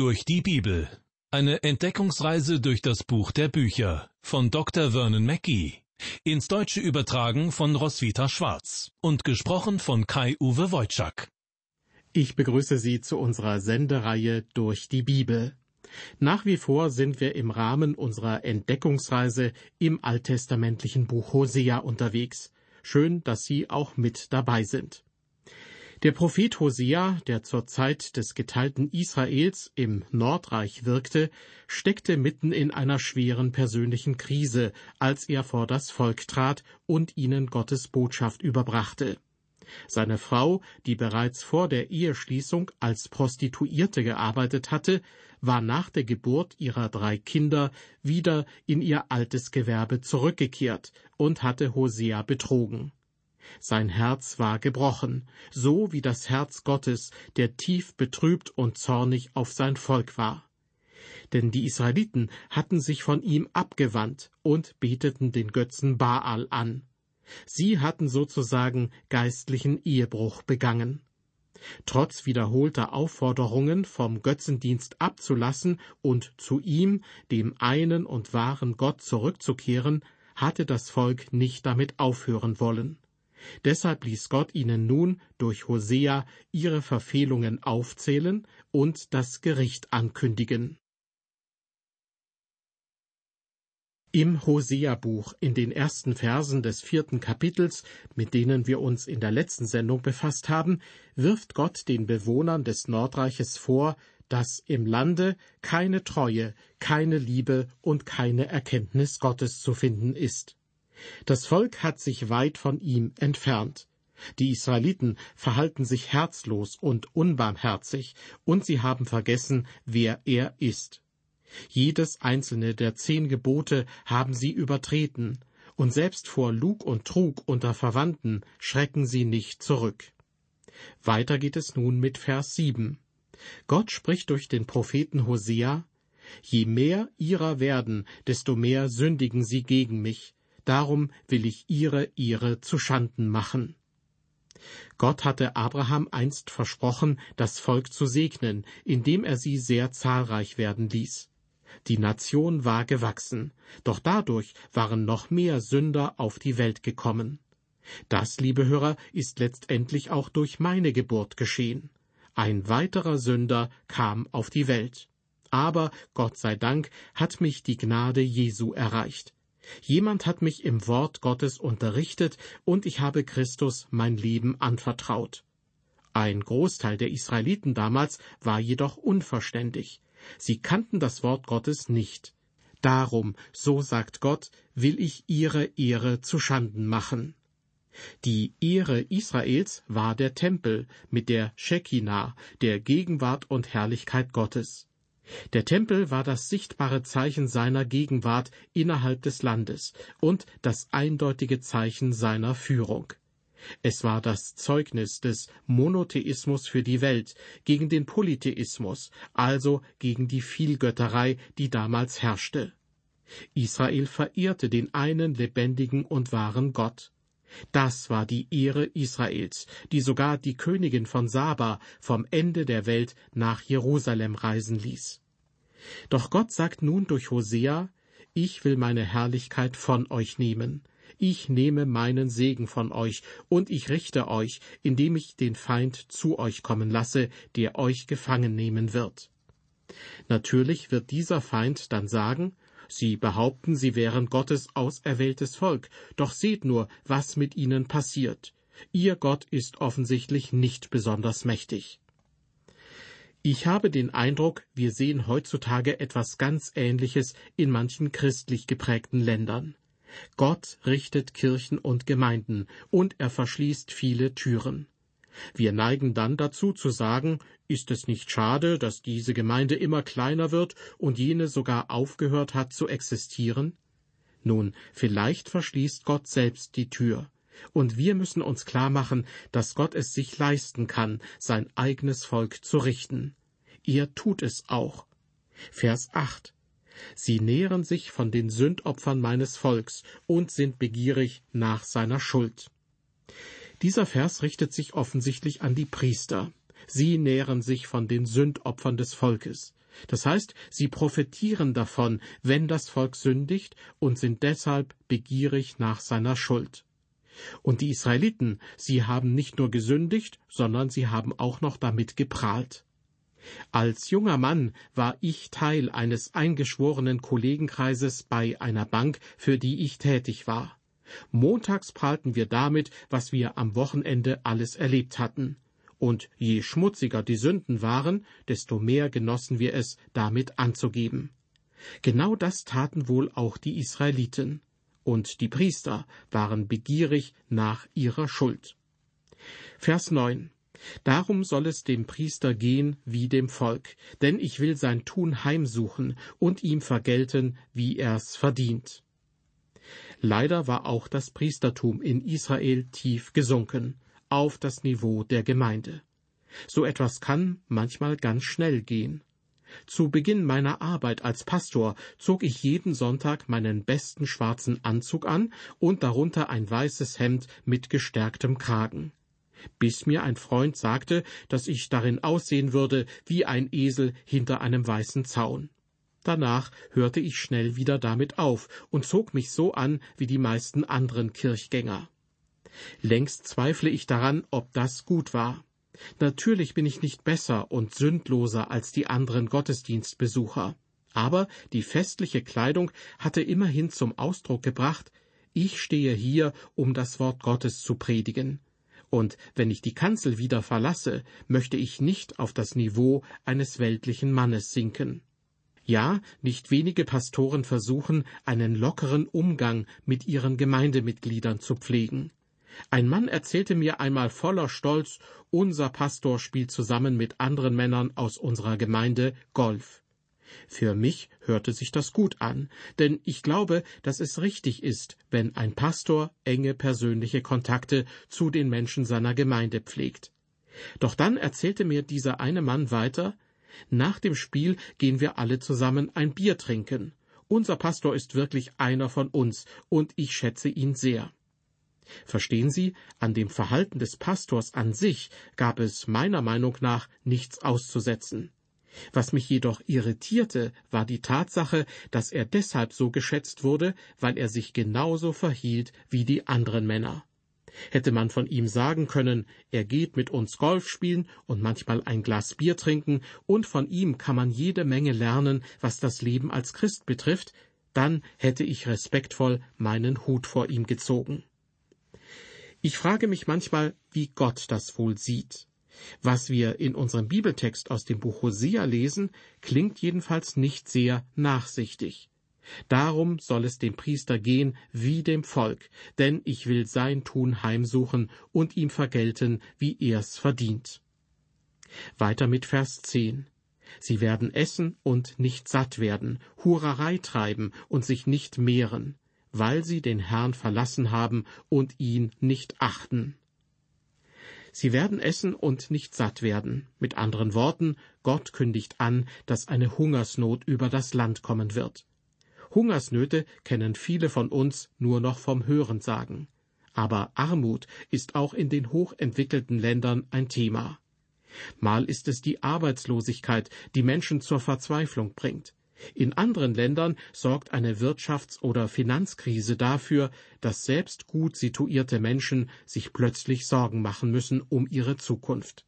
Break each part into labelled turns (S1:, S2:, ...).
S1: Durch die Bibel. Eine Entdeckungsreise durch das Buch der Bücher von Dr. Vernon Mackey. Ins Deutsche übertragen von Roswitha Schwarz und gesprochen von Kai-Uwe Wojczak.
S2: Ich begrüße Sie zu unserer Sendereihe Durch die Bibel. Nach wie vor sind wir im Rahmen unserer Entdeckungsreise im alttestamentlichen Buch Hosea unterwegs. Schön, dass Sie auch mit dabei sind. Der Prophet Hosea, der zur Zeit des geteilten Israels im Nordreich wirkte, steckte mitten in einer schweren persönlichen Krise, als er vor das Volk trat und ihnen Gottes Botschaft überbrachte. Seine Frau, die bereits vor der Eheschließung als Prostituierte gearbeitet hatte, war nach der Geburt ihrer drei Kinder wieder in ihr altes Gewerbe zurückgekehrt und hatte Hosea betrogen. Sein Herz war gebrochen, so wie das Herz Gottes, der tief betrübt und zornig auf sein Volk war. Denn die Israeliten hatten sich von ihm abgewandt und beteten den Götzen Baal an. Sie hatten sozusagen geistlichen Ehebruch begangen. Trotz wiederholter Aufforderungen, vom Götzendienst abzulassen und zu ihm, dem einen und wahren Gott, zurückzukehren, hatte das Volk nicht damit aufhören wollen. Deshalb ließ Gott ihnen nun durch Hosea ihre Verfehlungen aufzählen und das Gericht ankündigen. Im Hosea-Buch in den ersten Versen des vierten Kapitels, mit denen wir uns in der letzten Sendung befasst haben, wirft Gott den Bewohnern des Nordreiches vor, dass im Lande keine Treue, keine Liebe und keine Erkenntnis Gottes zu finden ist. Das Volk hat sich weit von ihm entfernt. Die Israeliten verhalten sich herzlos und unbarmherzig, und sie haben vergessen, wer er ist. Jedes einzelne der zehn Gebote haben sie übertreten, und selbst vor Lug und Trug unter Verwandten schrecken sie nicht zurück. Weiter geht es nun mit Vers 7. Gott spricht durch den Propheten Hosea, Je mehr ihrer werden, desto mehr sündigen sie gegen mich, darum will ich ihre Ehre zu Schanden machen. Gott hatte Abraham einst versprochen, das Volk zu segnen, indem er sie sehr zahlreich werden ließ. Die Nation war gewachsen, doch dadurch waren noch mehr Sünder auf die Welt gekommen. Das, liebe Hörer, ist letztendlich auch durch meine Geburt geschehen. Ein weiterer Sünder kam auf die Welt. Aber, Gott sei Dank, hat mich die Gnade Jesu erreicht. Jemand hat mich im Wort Gottes unterrichtet, und ich habe Christus mein Leben anvertraut. Ein Großteil der Israeliten damals war jedoch unverständig. Sie kannten das Wort Gottes nicht. Darum, so sagt Gott, will ich ihre Ehre zu Schanden machen. Die Ehre Israels war der Tempel mit der Shekinah, der Gegenwart und Herrlichkeit Gottes. Der Tempel war das sichtbare Zeichen seiner Gegenwart innerhalb des Landes und das eindeutige Zeichen seiner Führung. Es war das Zeugnis des Monotheismus für die Welt gegen den Polytheismus, also gegen die Vielgötterei, die damals herrschte. Israel verehrte den einen lebendigen und wahren Gott. Das war die Ehre Israels, die sogar die Königin von Saba vom Ende der Welt nach Jerusalem reisen ließ. Doch Gott sagt nun durch Hosea, ich will meine Herrlichkeit von euch nehmen. Ich nehme meinen Segen von euch, und ich richte euch, indem ich den Feind zu euch kommen lasse, der euch gefangen nehmen wird. Natürlich wird dieser Feind dann sagen, Sie behaupten, sie wären Gottes auserwähltes Volk, doch seht nur, was mit ihnen passiert. Ihr Gott ist offensichtlich nicht besonders mächtig. Ich habe den Eindruck, wir sehen heutzutage etwas ganz Ähnliches in manchen christlich geprägten Ländern. Gott richtet Kirchen und Gemeinden, und er verschließt viele Türen. Wir neigen dann dazu zu sagen, ist es nicht schade, dass diese Gemeinde immer kleiner wird und jene sogar aufgehört hat zu existieren? Nun, vielleicht verschließt Gott selbst die Tür. Und wir müssen uns klar machen, dass Gott es sich leisten kann, sein eigenes Volk zu richten. Er tut es auch. Vers 8. Sie nähren sich von den Sündopfern meines Volks und sind begierig nach seiner Schuld. Dieser Vers richtet sich offensichtlich an die Priester. Sie nähren sich von den Sündopfern des Volkes. Das heißt, sie profitieren davon, wenn das Volk sündigt und sind deshalb begierig nach seiner Schuld. Und die Israeliten, sie haben nicht nur gesündigt, sondern sie haben auch noch damit geprahlt. Als junger Mann war ich Teil eines eingeschworenen Kollegenkreises bei einer Bank, für die ich tätig war. Montags prahlten wir damit, was wir am Wochenende alles erlebt hatten. Und je schmutziger die Sünden waren, desto mehr genossen wir es, damit anzugeben. Genau das taten wohl auch die Israeliten und die Priester waren begierig nach ihrer Schuld. Vers 9 Darum soll es dem Priester gehen wie dem Volk, denn ich will sein Tun heimsuchen und ihm vergelten, wie er's verdient. Leider war auch das Priestertum in Israel tief gesunken, auf das Niveau der Gemeinde. So etwas kann manchmal ganz schnell gehen. Zu Beginn meiner Arbeit als Pastor zog ich jeden Sonntag meinen besten schwarzen Anzug an und darunter ein weißes Hemd mit gestärktem Kragen. Bis mir ein Freund sagte, dass ich darin aussehen würde wie ein Esel hinter einem weißen Zaun. Danach hörte ich schnell wieder damit auf und zog mich so an wie die meisten anderen Kirchgänger. Längst zweifle ich daran, ob das gut war. Natürlich bin ich nicht besser und sündloser als die anderen Gottesdienstbesucher, aber die festliche Kleidung hatte immerhin zum Ausdruck gebracht, ich stehe hier, um das Wort Gottes zu predigen. Und wenn ich die Kanzel wieder verlasse, möchte ich nicht auf das Niveau eines weltlichen Mannes sinken. Ja, nicht wenige Pastoren versuchen, einen lockeren Umgang mit ihren Gemeindemitgliedern zu pflegen. Ein Mann erzählte mir einmal voller Stolz, unser Pastor spielt zusammen mit anderen Männern aus unserer Gemeinde Golf. Für mich hörte sich das gut an, denn ich glaube, dass es richtig ist, wenn ein Pastor enge persönliche Kontakte zu den Menschen seiner Gemeinde pflegt. Doch dann erzählte mir dieser eine Mann weiter, nach dem Spiel gehen wir alle zusammen ein Bier trinken. Unser Pastor ist wirklich einer von uns, und ich schätze ihn sehr. Verstehen Sie, an dem Verhalten des Pastors an sich gab es meiner Meinung nach nichts auszusetzen. Was mich jedoch irritierte, war die Tatsache, dass er deshalb so geschätzt wurde, weil er sich genauso verhielt wie die anderen Männer. Hätte man von ihm sagen können, er geht mit uns Golf spielen und manchmal ein Glas Bier trinken, und von ihm kann man jede Menge lernen, was das Leben als Christ betrifft, dann hätte ich respektvoll meinen Hut vor ihm gezogen. Ich frage mich manchmal, wie Gott das wohl sieht. Was wir in unserem Bibeltext aus dem Buch Hosea lesen, klingt jedenfalls nicht sehr nachsichtig. Darum soll es dem Priester gehen wie dem Volk, denn ich will sein Tun heimsuchen und ihm vergelten, wie er's verdient. Weiter mit Vers 10. Sie werden essen und nicht satt werden, Hurerei treiben und sich nicht mehren weil sie den Herrn verlassen haben und ihn nicht achten. Sie werden essen und nicht satt werden. Mit anderen Worten, Gott kündigt an, dass eine Hungersnot über das Land kommen wird. Hungersnöte kennen viele von uns nur noch vom Hörensagen. Aber Armut ist auch in den hochentwickelten Ländern ein Thema. Mal ist es die Arbeitslosigkeit, die Menschen zur Verzweiflung bringt. In anderen Ländern sorgt eine Wirtschafts- oder Finanzkrise dafür, dass selbst gut situierte Menschen sich plötzlich Sorgen machen müssen um ihre Zukunft.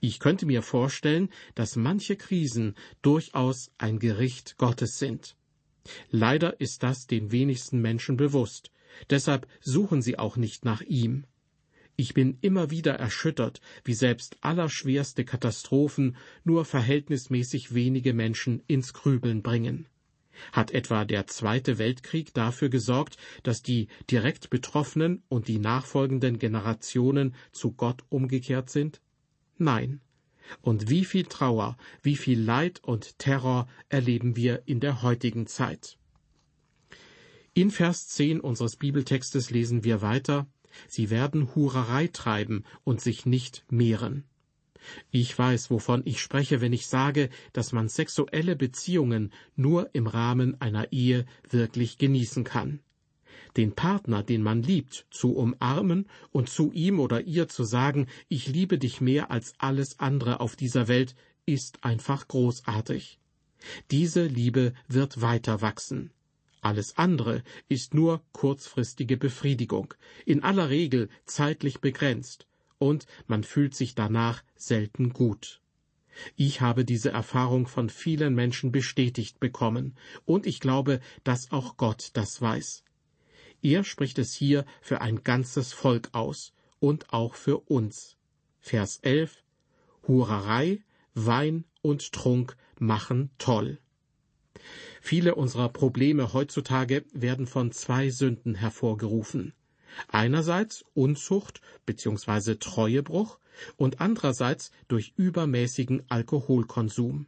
S2: Ich könnte mir vorstellen, dass manche Krisen durchaus ein Gericht Gottes sind. Leider ist das den wenigsten Menschen bewusst, deshalb suchen sie auch nicht nach ihm. Ich bin immer wieder erschüttert, wie selbst allerschwerste Katastrophen nur verhältnismäßig wenige Menschen ins Grübeln bringen. Hat etwa der Zweite Weltkrieg dafür gesorgt, dass die direkt Betroffenen und die nachfolgenden Generationen zu Gott umgekehrt sind? Nein. Und wie viel Trauer, wie viel Leid und Terror erleben wir in der heutigen Zeit? In Vers 10 unseres Bibeltextes lesen wir weiter, Sie werden Hurerei treiben und sich nicht mehren. Ich weiß, wovon ich spreche, wenn ich sage, dass man sexuelle Beziehungen nur im Rahmen einer Ehe wirklich genießen kann. Den Partner, den man liebt, zu umarmen und zu ihm oder ihr zu sagen, ich liebe dich mehr als alles andere auf dieser Welt, ist einfach großartig. Diese Liebe wird weiter wachsen. Alles andere ist nur kurzfristige Befriedigung, in aller Regel zeitlich begrenzt, und man fühlt sich danach selten gut. Ich habe diese Erfahrung von vielen Menschen bestätigt bekommen, und ich glaube, dass auch Gott das weiß. Er spricht es hier für ein ganzes Volk aus und auch für uns. Vers 11 Hurerei, Wein und Trunk machen toll. Viele unserer Probleme heutzutage werden von zwei Sünden hervorgerufen. Einerseits Unzucht bzw. Treuebruch und andererseits durch übermäßigen Alkoholkonsum.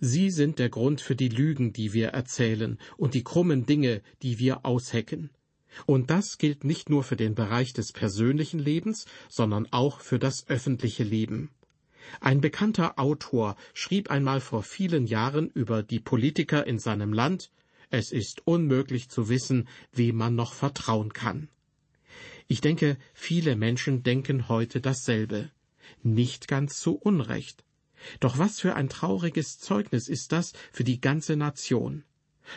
S2: Sie sind der Grund für die Lügen, die wir erzählen und die krummen Dinge, die wir aushecken. Und das gilt nicht nur für den Bereich des persönlichen Lebens, sondern auch für das öffentliche Leben. Ein bekannter Autor schrieb einmal vor vielen Jahren über die Politiker in seinem Land Es ist unmöglich zu wissen, wem man noch vertrauen kann. Ich denke, viele Menschen denken heute dasselbe. Nicht ganz zu Unrecht. Doch was für ein trauriges Zeugnis ist das für die ganze Nation.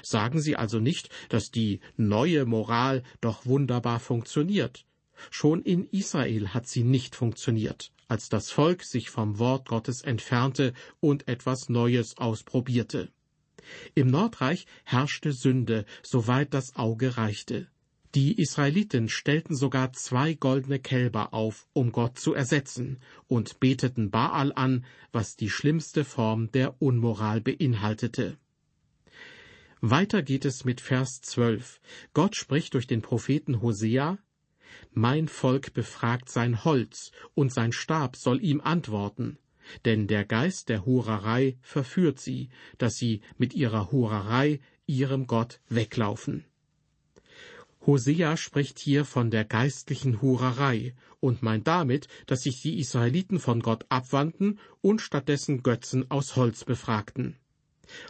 S2: Sagen Sie also nicht, dass die neue Moral doch wunderbar funktioniert. Schon in Israel hat sie nicht funktioniert als das Volk sich vom Wort Gottes entfernte und etwas Neues ausprobierte. Im Nordreich herrschte Sünde, soweit das Auge reichte. Die Israeliten stellten sogar zwei goldene Kälber auf, um Gott zu ersetzen, und beteten Baal an, was die schlimmste Form der Unmoral beinhaltete. Weiter geht es mit Vers 12. Gott spricht durch den Propheten Hosea, mein Volk befragt sein Holz, und sein Stab soll ihm antworten. Denn der Geist der Hurerei verführt sie, dass sie mit ihrer Hurerei ihrem Gott weglaufen. Hosea spricht hier von der geistlichen Hurerei und meint damit, dass sich die Israeliten von Gott abwandten und stattdessen Götzen aus Holz befragten.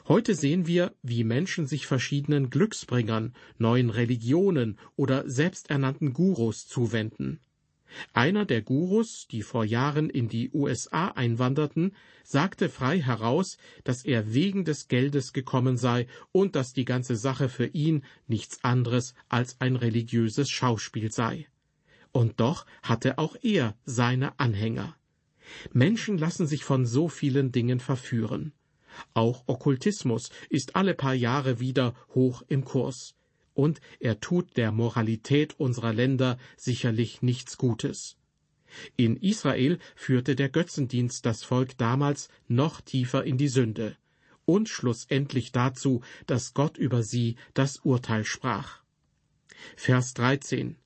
S2: Heute sehen wir, wie Menschen sich verschiedenen Glücksbringern, neuen Religionen oder selbsternannten Gurus zuwenden. Einer der Gurus, die vor Jahren in die USA einwanderten, sagte frei heraus, dass er wegen des Geldes gekommen sei und dass die ganze Sache für ihn nichts anderes als ein religiöses Schauspiel sei. Und doch hatte auch er seine Anhänger. Menschen lassen sich von so vielen Dingen verführen. Auch Okkultismus ist alle paar Jahre wieder hoch im Kurs. Und er tut der Moralität unserer Länder sicherlich nichts Gutes. In Israel führte der Götzendienst das Volk damals noch tiefer in die Sünde und schlussendlich dazu, dass Gott über sie das Urteil sprach. Vers 13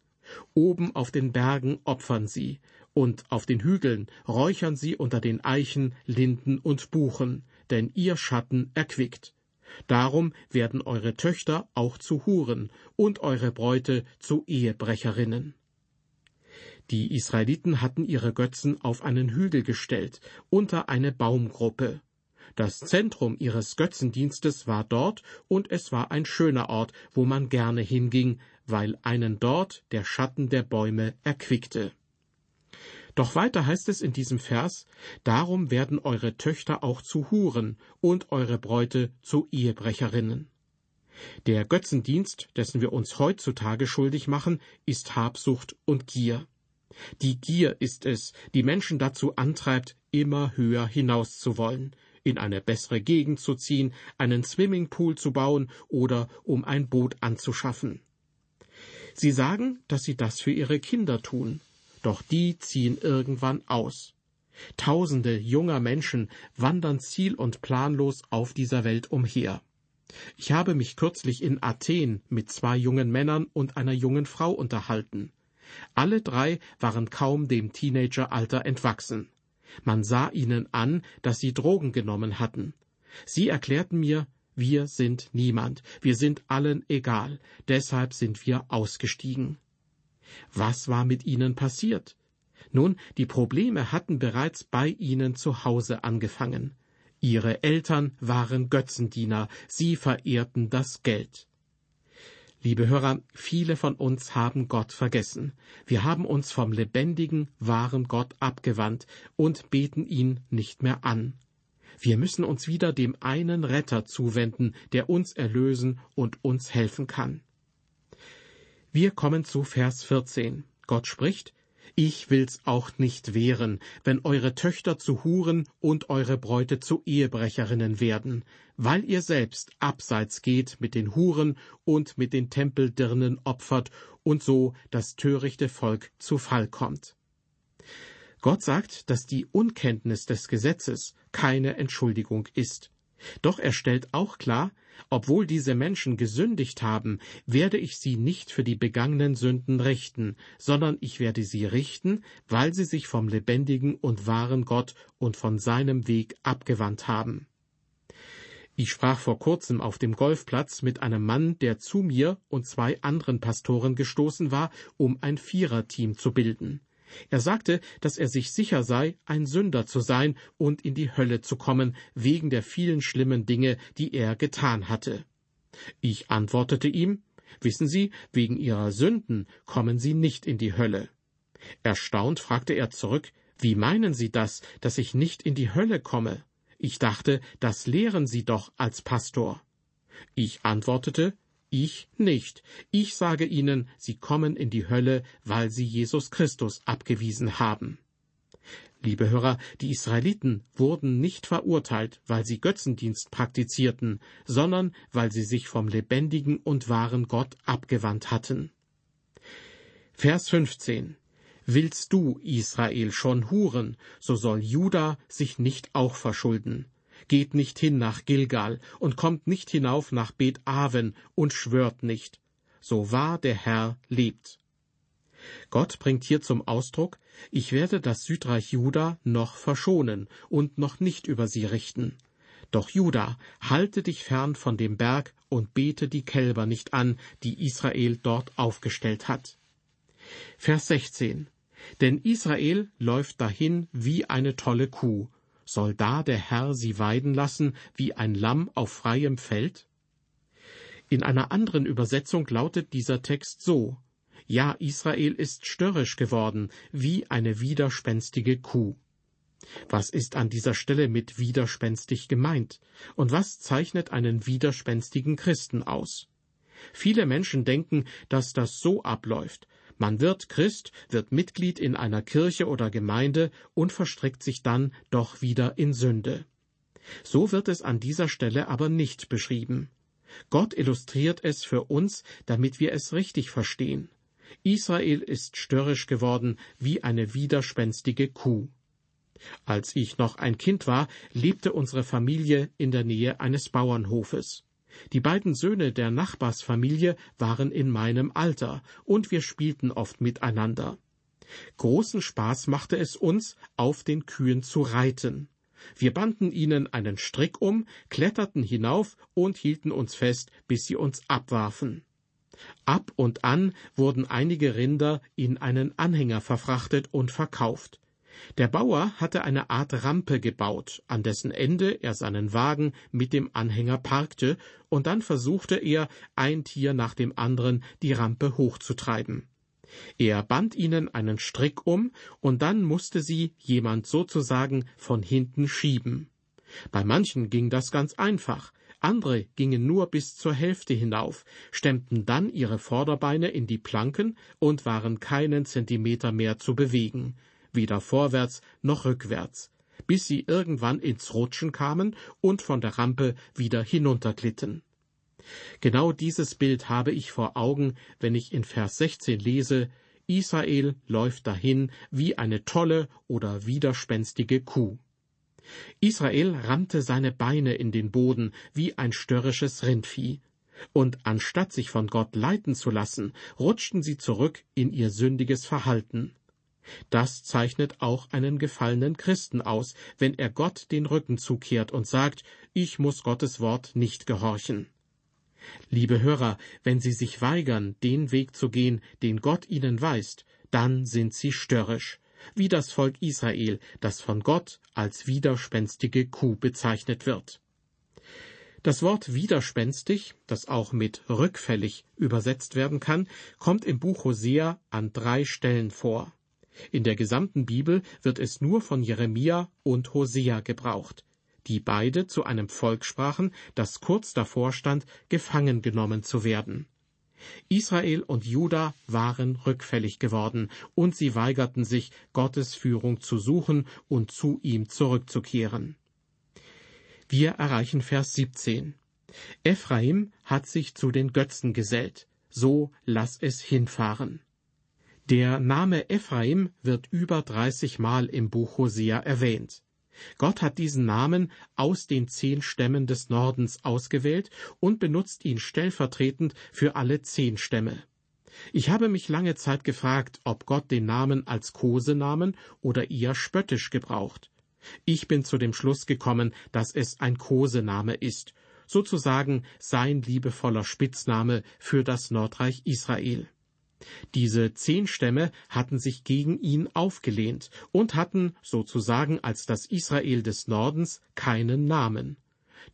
S2: Oben auf den Bergen opfern sie, und auf den Hügeln räuchern sie unter den Eichen, Linden und Buchen, denn ihr Schatten erquickt. Darum werden eure Töchter auch zu Huren und eure Bräute zu Ehebrecherinnen. Die Israeliten hatten ihre Götzen auf einen Hügel gestellt, unter eine Baumgruppe. Das Zentrum ihres Götzendienstes war dort, und es war ein schöner Ort, wo man gerne hinging, weil einen dort der Schatten der Bäume erquickte. Doch weiter heißt es in diesem Vers, darum werden eure Töchter auch zu Huren und eure Bräute zu Ehebrecherinnen. Der Götzendienst, dessen wir uns heutzutage schuldig machen, ist Habsucht und Gier. Die Gier ist es, die Menschen dazu antreibt, immer höher hinaus zu wollen, in eine bessere Gegend zu ziehen, einen Swimmingpool zu bauen oder um ein Boot anzuschaffen. Sie sagen, dass sie das für ihre Kinder tun, doch die ziehen irgendwann aus. Tausende junger Menschen wandern ziel- und planlos auf dieser Welt umher. Ich habe mich kürzlich in Athen mit zwei jungen Männern und einer jungen Frau unterhalten. Alle drei waren kaum dem Teenageralter entwachsen. Man sah ihnen an, dass sie Drogen genommen hatten. Sie erklärten mir, wir sind niemand, wir sind allen egal, deshalb sind wir ausgestiegen. Was war mit ihnen passiert? Nun, die Probleme hatten bereits bei ihnen zu Hause angefangen. Ihre Eltern waren Götzendiener, sie verehrten das Geld. Liebe Hörer, viele von uns haben Gott vergessen. Wir haben uns vom lebendigen, wahren Gott abgewandt und beten ihn nicht mehr an. Wir müssen uns wieder dem einen Retter zuwenden, der uns erlösen und uns helfen kann. Wir kommen zu Vers 14. Gott spricht, ich will's auch nicht wehren, wenn eure Töchter zu Huren und eure Bräute zu Ehebrecherinnen werden, weil ihr selbst abseits geht mit den Huren und mit den Tempeldirnen opfert und so das törichte Volk zu Fall kommt. Gott sagt, dass die Unkenntnis des Gesetzes keine Entschuldigung ist. Doch er stellt auch klar, obwohl diese Menschen gesündigt haben, werde ich sie nicht für die begangenen Sünden richten, sondern ich werde sie richten, weil sie sich vom lebendigen und wahren Gott und von seinem Weg abgewandt haben. Ich sprach vor kurzem auf dem Golfplatz mit einem Mann, der zu mir und zwei anderen Pastoren gestoßen war, um ein Viererteam zu bilden. Er sagte, dass er sich sicher sei, ein Sünder zu sein und in die Hölle zu kommen, wegen der vielen schlimmen Dinge, die er getan hatte. Ich antwortete ihm, Wissen Sie, wegen Ihrer Sünden kommen Sie nicht in die Hölle. Erstaunt fragte er zurück, Wie meinen Sie das, dass ich nicht in die Hölle komme? Ich dachte, das lehren Sie doch als Pastor. Ich antwortete, ich nicht. Ich sage ihnen, sie kommen in die Hölle, weil sie Jesus Christus abgewiesen haben. Liebe Hörer, die Israeliten wurden nicht verurteilt, weil sie Götzendienst praktizierten, sondern weil sie sich vom lebendigen und wahren Gott abgewandt hatten. Vers 15 Willst du, Israel, schon huren, so soll Juda sich nicht auch verschulden geht nicht hin nach Gilgal und kommt nicht hinauf nach Bet Aven und schwört nicht. So wahr der Herr lebt. Gott bringt hier zum Ausdruck, ich werde das Südreich Juda noch verschonen und noch nicht über sie richten. Doch Juda, halte dich fern von dem Berg und bete die Kälber nicht an, die Israel dort aufgestellt hat. Vers 16. Denn Israel läuft dahin wie eine tolle Kuh, soll da der Herr sie weiden lassen wie ein Lamm auf freiem Feld? In einer anderen Übersetzung lautet dieser Text so Ja, Israel ist störrisch geworden, wie eine widerspenstige Kuh. Was ist an dieser Stelle mit widerspenstig gemeint? Und was zeichnet einen widerspenstigen Christen aus? Viele Menschen denken, dass das so abläuft, man wird Christ, wird Mitglied in einer Kirche oder Gemeinde und verstrickt sich dann doch wieder in Sünde. So wird es an dieser Stelle aber nicht beschrieben. Gott illustriert es für uns, damit wir es richtig verstehen. Israel ist störrisch geworden wie eine widerspenstige Kuh. Als ich noch ein Kind war, lebte unsere Familie in der Nähe eines Bauernhofes. Die beiden Söhne der Nachbarsfamilie waren in meinem Alter, und wir spielten oft miteinander. Großen Spaß machte es uns, auf den Kühen zu reiten. Wir banden ihnen einen Strick um, kletterten hinauf und hielten uns fest, bis sie uns abwarfen. Ab und an wurden einige Rinder in einen Anhänger verfrachtet und verkauft. Der Bauer hatte eine Art Rampe gebaut, an dessen Ende er seinen Wagen mit dem Anhänger parkte, und dann versuchte er, ein Tier nach dem anderen die Rampe hochzutreiben. Er band ihnen einen Strick um, und dann musste sie jemand sozusagen von hinten schieben. Bei manchen ging das ganz einfach, andere gingen nur bis zur Hälfte hinauf, stemmten dann ihre Vorderbeine in die Planken und waren keinen Zentimeter mehr zu bewegen weder vorwärts noch rückwärts, bis sie irgendwann ins Rutschen kamen und von der Rampe wieder hinunterglitten. Genau dieses Bild habe ich vor Augen, wenn ich in Vers 16 lese, Israel läuft dahin wie eine tolle oder widerspenstige Kuh. Israel rammte seine Beine in den Boden wie ein störrisches Rindvieh, und anstatt sich von Gott leiten zu lassen, rutschten sie zurück in ihr sündiges Verhalten. Das zeichnet auch einen gefallenen Christen aus, wenn er Gott den Rücken zukehrt und sagt, ich muss Gottes Wort nicht gehorchen. Liebe Hörer, wenn Sie sich weigern, den Weg zu gehen, den Gott Ihnen weist, dann sind Sie störrisch, wie das Volk Israel, das von Gott als widerspenstige Kuh bezeichnet wird. Das Wort widerspenstig, das auch mit rückfällig übersetzt werden kann, kommt im Buch Hosea an drei Stellen vor. In der gesamten Bibel wird es nur von Jeremia und Hosea gebraucht. die beide zu einem Volk sprachen, das kurz davor stand, gefangen genommen zu werden. Israel und Juda waren rückfällig geworden, und sie weigerten sich, Gottes Führung zu suchen und zu ihm zurückzukehren. Wir erreichen Vers 17. Ephraim hat sich zu den Götzen gesellt, so lass es hinfahren. Der Name Ephraim wird über 30 Mal im Buch Hosea erwähnt. Gott hat diesen Namen aus den zehn Stämmen des Nordens ausgewählt und benutzt ihn stellvertretend für alle zehn Stämme. Ich habe mich lange Zeit gefragt, ob Gott den Namen als Kosenamen oder eher spöttisch gebraucht. Ich bin zu dem Schluss gekommen, dass es ein Kosename ist, sozusagen sein liebevoller Spitzname für das Nordreich Israel. Diese zehn Stämme hatten sich gegen ihn aufgelehnt und hatten sozusagen als das Israel des Nordens keinen Namen.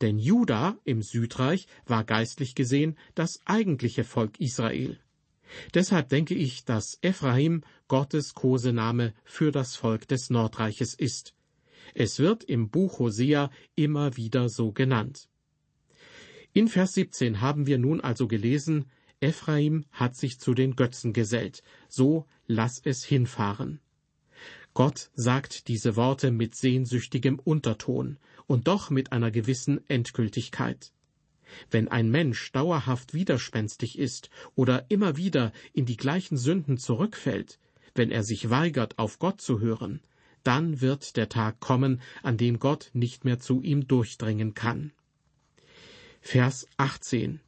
S2: Denn Juda im Südreich war geistlich gesehen das eigentliche Volk Israel. Deshalb denke ich, dass Ephraim Gottes Kosename für das Volk des Nordreiches ist. Es wird im Buch Hosea immer wieder so genannt. In Vers 17 haben wir nun also gelesen, Ephraim hat sich zu den Götzen gesellt, so lass es hinfahren. Gott sagt diese Worte mit sehnsüchtigem Unterton und doch mit einer gewissen Endgültigkeit. Wenn ein Mensch dauerhaft widerspenstig ist oder immer wieder in die gleichen Sünden zurückfällt, wenn er sich weigert, auf Gott zu hören, dann wird der Tag kommen, an dem Gott nicht mehr zu ihm durchdringen kann. Vers 18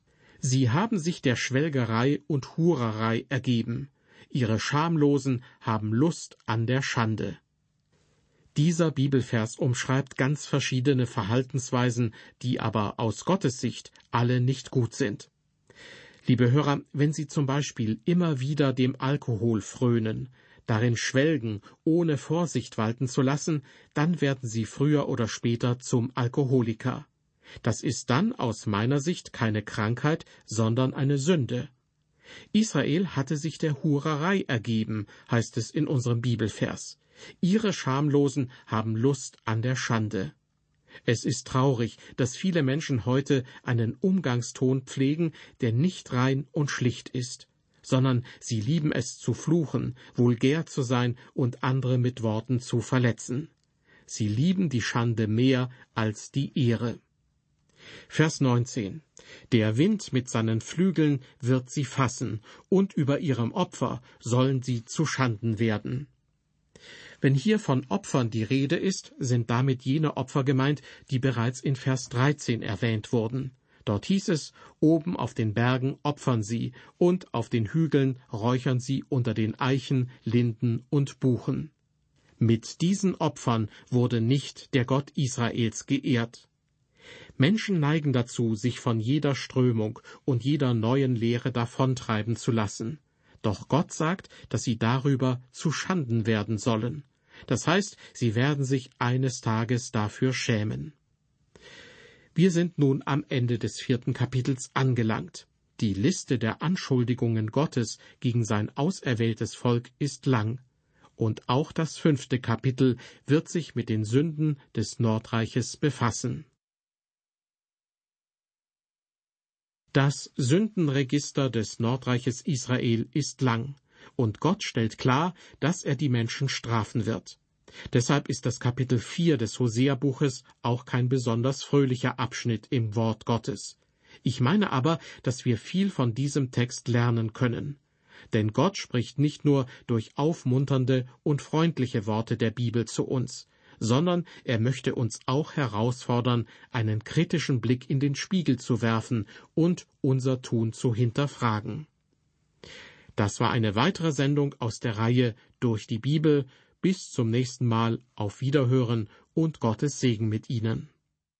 S2: Sie haben sich der Schwelgerei und Hurerei ergeben. Ihre Schamlosen haben Lust an der Schande. Dieser Bibelvers umschreibt ganz verschiedene Verhaltensweisen, die aber aus Gottes Sicht alle nicht gut sind. Liebe Hörer, wenn Sie zum Beispiel immer wieder dem Alkohol frönen, darin schwelgen, ohne Vorsicht walten zu lassen, dann werden Sie früher oder später zum Alkoholiker. Das ist dann aus meiner Sicht keine Krankheit, sondern eine Sünde. Israel hatte sich der Hurerei ergeben, heißt es in unserem Bibelvers. Ihre Schamlosen haben Lust an der Schande. Es ist traurig, dass viele Menschen heute einen Umgangston pflegen, der nicht rein und schlicht ist, sondern sie lieben es zu fluchen, vulgär zu sein und andere mit Worten zu verletzen. Sie lieben die Schande mehr als die Ehre. Vers 19. Der Wind mit seinen Flügeln wird sie fassen, und über ihrem Opfer sollen sie zu Schanden werden. Wenn hier von Opfern die Rede ist, sind damit jene Opfer gemeint, die bereits in Vers 13 erwähnt wurden. Dort hieß es, oben auf den Bergen opfern sie, und auf den Hügeln räuchern sie unter den Eichen, Linden und Buchen. Mit diesen Opfern wurde nicht der Gott Israels geehrt. Menschen neigen dazu, sich von jeder Strömung und jeder neuen Lehre davontreiben zu lassen. Doch Gott sagt, dass sie darüber zu Schanden werden sollen. Das heißt, sie werden sich eines Tages dafür schämen. Wir sind nun am Ende des vierten Kapitels angelangt. Die Liste der Anschuldigungen Gottes gegen sein auserwähltes Volk ist lang. Und auch das fünfte Kapitel wird sich mit den Sünden des Nordreiches befassen. Das Sündenregister des Nordreiches Israel ist lang, und Gott stellt klar, dass er die Menschen strafen wird. Deshalb ist das Kapitel 4 des Hosea-Buches auch kein besonders fröhlicher Abschnitt im Wort Gottes. Ich meine aber, dass wir viel von diesem Text lernen können. Denn Gott spricht nicht nur durch aufmunternde und freundliche Worte der Bibel zu uns, sondern er möchte uns auch herausfordern, einen kritischen Blick in den Spiegel zu werfen und unser Tun zu hinterfragen. Das war eine weitere Sendung aus der Reihe Durch die Bibel. Bis zum nächsten Mal auf Wiederhören und Gottes Segen mit Ihnen.